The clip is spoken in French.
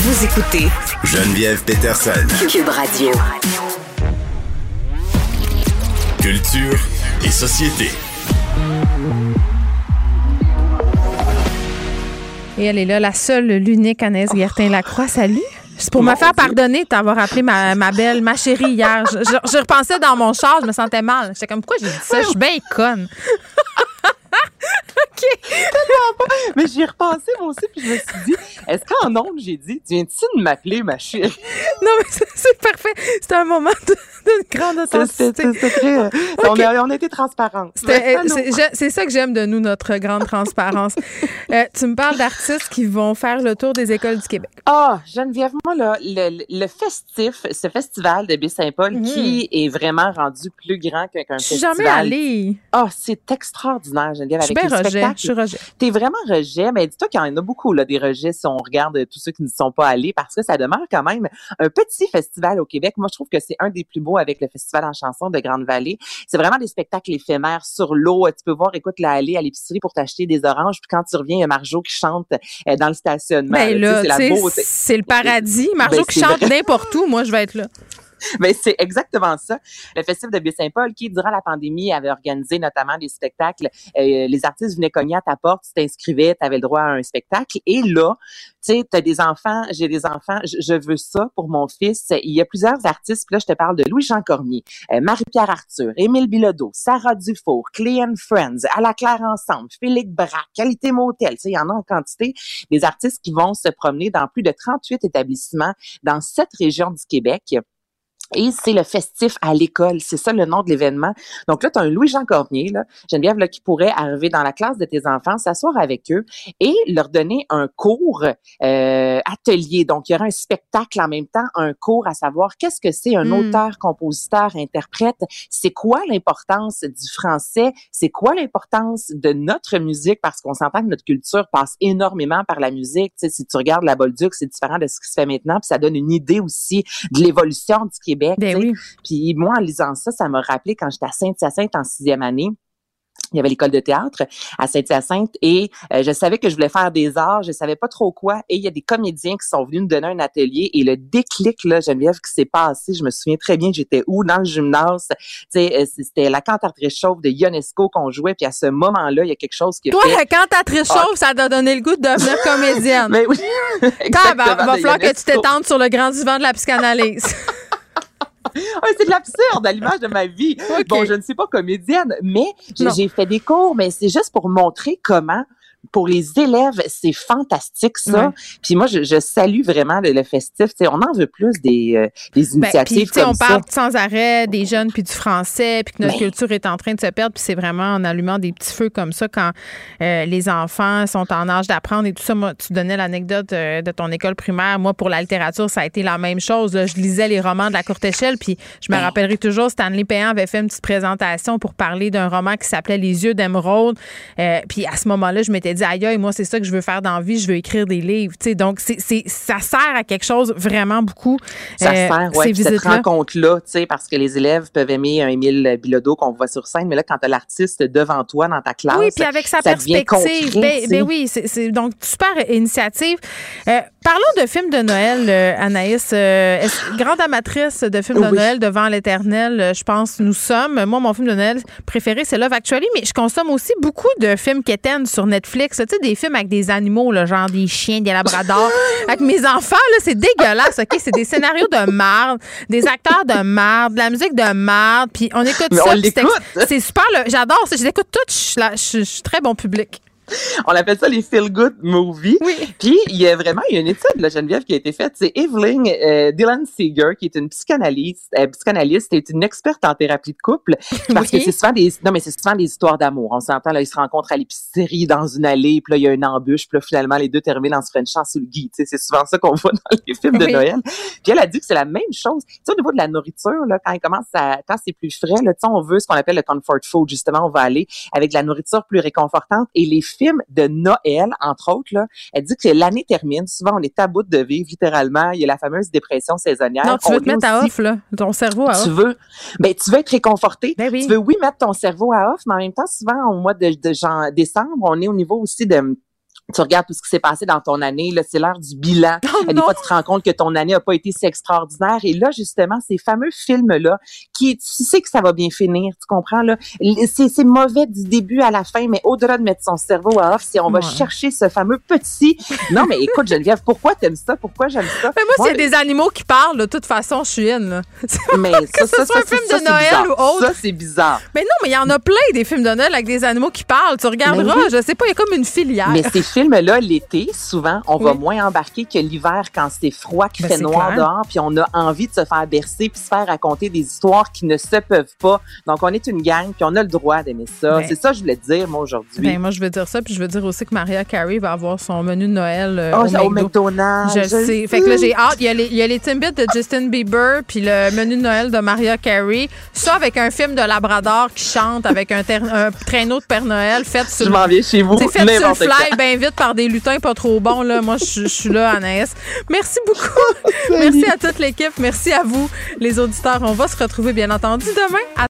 Vous écoutez Geneviève Peterson. Cube Radio. Culture et société. Et elle est là, la seule, l'unique Anaïs Gertin-Lacroix. Salut! C'est pour me faire pardonner de t'avoir appelé ma, ma belle, ma chérie hier. Je, je- je repensais dans mon char, je me sentais mal. J'étais comme, pourquoi j'ai dit ça? Je suis bien conne. Mais j'y ai moi aussi, puis je me suis dit, est-ce qu'en ondes, j'ai dit, tu viens-tu de m'appeler, ma chérie? Non, mais c'est parfait. C'était un moment de, de grande authenticité. c'était très... euh, on, a, on a été transparents. Allô? C'est ça que j'aime de nous, notre grande transparence. Euh, tu me parles d'artistes qui vont faire le tour des écoles du Québec. Ah, Geneviève, moi, là, le, le festif, ce festival de Baie-Saint-Paul, Mhm. qui est vraiment rendu plus grand qu'un suis festival. jamais allée. Ah, c'est extraordinaire, Geneviève, Je suis avec bien les rejet. spectacles. Je suis rejet. T'es vraiment rejet, mais dis-toi qu'il y en a beaucoup, là, des rejets si on regarde tous ceux qui ne sont pas allés, parce que ça demeure quand même un petit festival au Québec. Moi, je trouve que c'est un des plus beaux avec le Festival en chanson de Grande-Vallée. C'est vraiment des spectacles éphémères sur l'eau. Tu peux voir, écoute, la aller à l'épicerie pour t'acheter des oranges, puis quand tu reviens, il y a Marjo qui chante euh, dans le stationnement. Ben là, c'est le paradis. Marjo Ben, qui chante n'importe où, moi, je vais être là. Ben, c'est exactement ça. Le Festival de Baie-Saint-Paul, qui, durant la pandémie, avait organisé notamment des spectacles. Euh, les artistes venaient cogner à ta porte, tu t'inscrivais, tu avais le droit à un spectacle. Et là, tu sais, tu as des enfants, j'ai des enfants, je, veux ça pour mon fils. Il y a plusieurs artistes, puis là, je te parle de Louis-Jean Cormier, euh, Marie-Pierre Arthur, Émile Bilodeau, Sarah Dufour, Clé Friends, À la Claire Ensemble, Félix Braque, Qualité Motel. Tu sais, il y en a en quantité. Des artistes qui vont se promener dans plus de 38 établissements dans sept régions du Québec. Et c'est le festif à l'école. C'est ça le nom de l'événement. Donc là, tu as un Louis-Jean Cormier, là, Geneviève, là, qui pourrait arriver dans la classe de tes enfants, s'asseoir avec eux et leur donner un cours euh, atelier. Donc, il y aura un spectacle en même temps, un cours à savoir qu'est-ce que c'est un Mm. auteur, compositeur, interprète. C'est quoi l'importance du français? C'est quoi l'importance de notre musique? Parce qu'on s'entend que notre culture passe énormément par la musique. Tu sais, si tu regardes la Bolduc, c'est différent de ce qui se fait maintenant. Puis ça donne une idée aussi de l'évolution du Québec. Ben oui. Puis moi, en lisant ça, ça m'a rappelé quand j'étais à Sainte-Hyacinthe en sixième année. Il y avait l'école de théâtre à Sainte-Hyacinthe et euh, je savais que je voulais faire des arts, je savais pas trop quoi. Et il y a des comédiens qui sont venus nous donner un atelier et le déclic, là, Geneviève, qui s'est passé, je me souviens très bien, j'étais où? Dans le gymnase. Euh, c'était la cantatrice chauve de Ionesco qu'on jouait. Puis à ce moment-là, il y a quelque chose qui a Toi, fait... quand t'as très chaud, ça t'a donné le goût de devenir comédienne. Mais oui, Quand, exactement, va, va falloir que tu t'étendes sur le grand divan de la psychanalyse. C'est de l'absurde à l'image de ma vie. Bon, je ne suis pas comédienne, mais j'ai fait des cours, mais c'est juste pour montrer comment pour les élèves, c'est fantastique ça. Ouais. Puis moi, je, je salue vraiment le, le festif. On en veut plus des, euh, des Ben, puis, initiatives comme on ça. parle sans arrêt des jeunes puis du français, puis que notre Ben. culture est en train de se perdre, puis c'est vraiment en allumant des petits feux comme ça quand euh, les enfants sont en âge d'apprendre et tout ça. Moi, tu donnais l'anecdote euh, de ton école primaire. Moi, pour la littérature, ça a été la même chose. là. Je lisais les romans de la courte échelle, puis je me Ben. rappellerai toujours, Stanley Payan avait fait une petite présentation pour parler d'un roman qui s'appelait Les yeux d'émeraude. Puis à ce moment-là, je m'étais dit, aïe, aïe, moi, c'est ça que je veux faire dans la vie, je veux écrire des livres. Tu donc, c'est, c'est, ça sert à quelque chose vraiment beaucoup. Ça euh, sert, ouais, ces cette rencontre-là, tu parce que les élèves peuvent aimer un Émile Bilodeau qu'on voit sur scène, mais là, quand t'as l'artiste devant toi dans ta classe, Oui, puis avec sa ça perspective. concret, Ben, tu ben oui, c'est c'est donc super initiative. Euh, parlons de films de Noël, euh, Anaïs. Est-ce- grande amatrice de films de Oui. Noël devant l'éternel, je pense, nous sommes. Moi, mon film de Noël préféré, c'est Love Actually, mais je consomme aussi beaucoup de films quétaines sur Netflix. Tu sais, des films avec des animaux, là, genre des chiens, des labradors. avec mes enfants, là, c'est dégueulasse, OK? C'est des scénarios de marde, des acteurs de marde, de la musique de marde, puis on écoute Mais ça. c'est super, j'adore ça. Je l'écoute je je suis très bon public. On appelle ça les feel-good movies. Oui. Puis, il y a vraiment il y a une étude, là, Geneviève, qui a été faite. C'est Evelyn euh, Dylan Seeger, qui est une psychanalyste, euh, psychanalyste et une experte en thérapie de couple. Parce Oui. que c'est souvent des, non, mais c'est souvent des histoires d'amour. On s'entend, là, ils se rencontrent à l'épicerie, dans une allée, puis là, il y a une embûche, puis là, finalement, les deux terminent en se frenchant sous le gui. Tu sais, c'est souvent ça qu'on voit dans les films de Oui. Noël. Puis elle a dit que c'est la même chose. Tu sais, au niveau de la nourriture, là, quand il commence à, quand c'est plus frais, là, tu sais, on veut ce qu'on appelle le comfort food. Justement, on va aller avec de la nourriture plus réconfortante. Et les films de Noël, entre autres, là, elle dit que l'année termine. Souvent, on est à bout de vivre, littéralement. Il y a la fameuse dépression saisonnière. Non, tu On veux te mettre à off, là. Ton cerveau à off. tu veux, ben, tu veux être réconforté. Ben oui. Tu veux, oui, mettre ton cerveau à off, mais en même temps, souvent, au mois de, de décembre, on est au niveau aussi de tu regardes tout ce qui s'est passé dans ton année, là, c'est l'heure du bilan. Oh des non. fois, tu te rends compte que ton année a pas été si extraordinaire. Et là, justement, ces fameux films-là, qui, tu sais que ça va bien finir, tu comprends, là. C'est, mauvais du début à la fin, mais au-delà de mettre son cerveau à off, si on va Ouais. chercher ce fameux petit. Non, mais écoute, Geneviève, pourquoi t'aimes ça? Pourquoi j'aime ça? Mais moi, Moi, s'il y a des animaux qui parlent, de toute façon, je suis in. là. Mais que ça, ce ça, soit un film ça, de c'est Noël bizarre. ou autre. Ça, c'est bizarre. Mais non, mais il y en a plein des films de Noël avec des animaux qui parlent. Tu regarderas, oui. je sais pas, il y a comme une filière. Mais ces films-là, l'été, souvent, on va moins embarquer que l'hiver quand c'est froid, qu'il Ben, fait noir clair. dehors, puis on a envie de se faire bercer puis se faire raconter des histoires qui ne se peuvent pas. Donc, on est une gang, puis on a le droit d'aimer ça. Ben. c'est ça que je voulais te dire, moi, aujourd'hui. Ben, moi, je veux dire ça, puis je veux dire aussi que Maria Carey va avoir son menu de Noël euh, oh, au au McDo. McDonald's. Je sais. Fait que là, j'ai hâte. Il y, a les, il y a les Timbits de Justin Bieber, puis le menu de Noël de Maria Carey. Ça avec un film de Labrador qui chante avec un, ter- un traîneau de Père Noël fait sur Je m'en viens chez vous. C'est fait sur le fly, vite par des lutins pas trop bons. Là. Moi, je je suis là, Anaïs. Merci beaucoup. Merci à toute l'équipe. Merci à vous, les auditeurs. On va se retrouver, bien entendu, demain à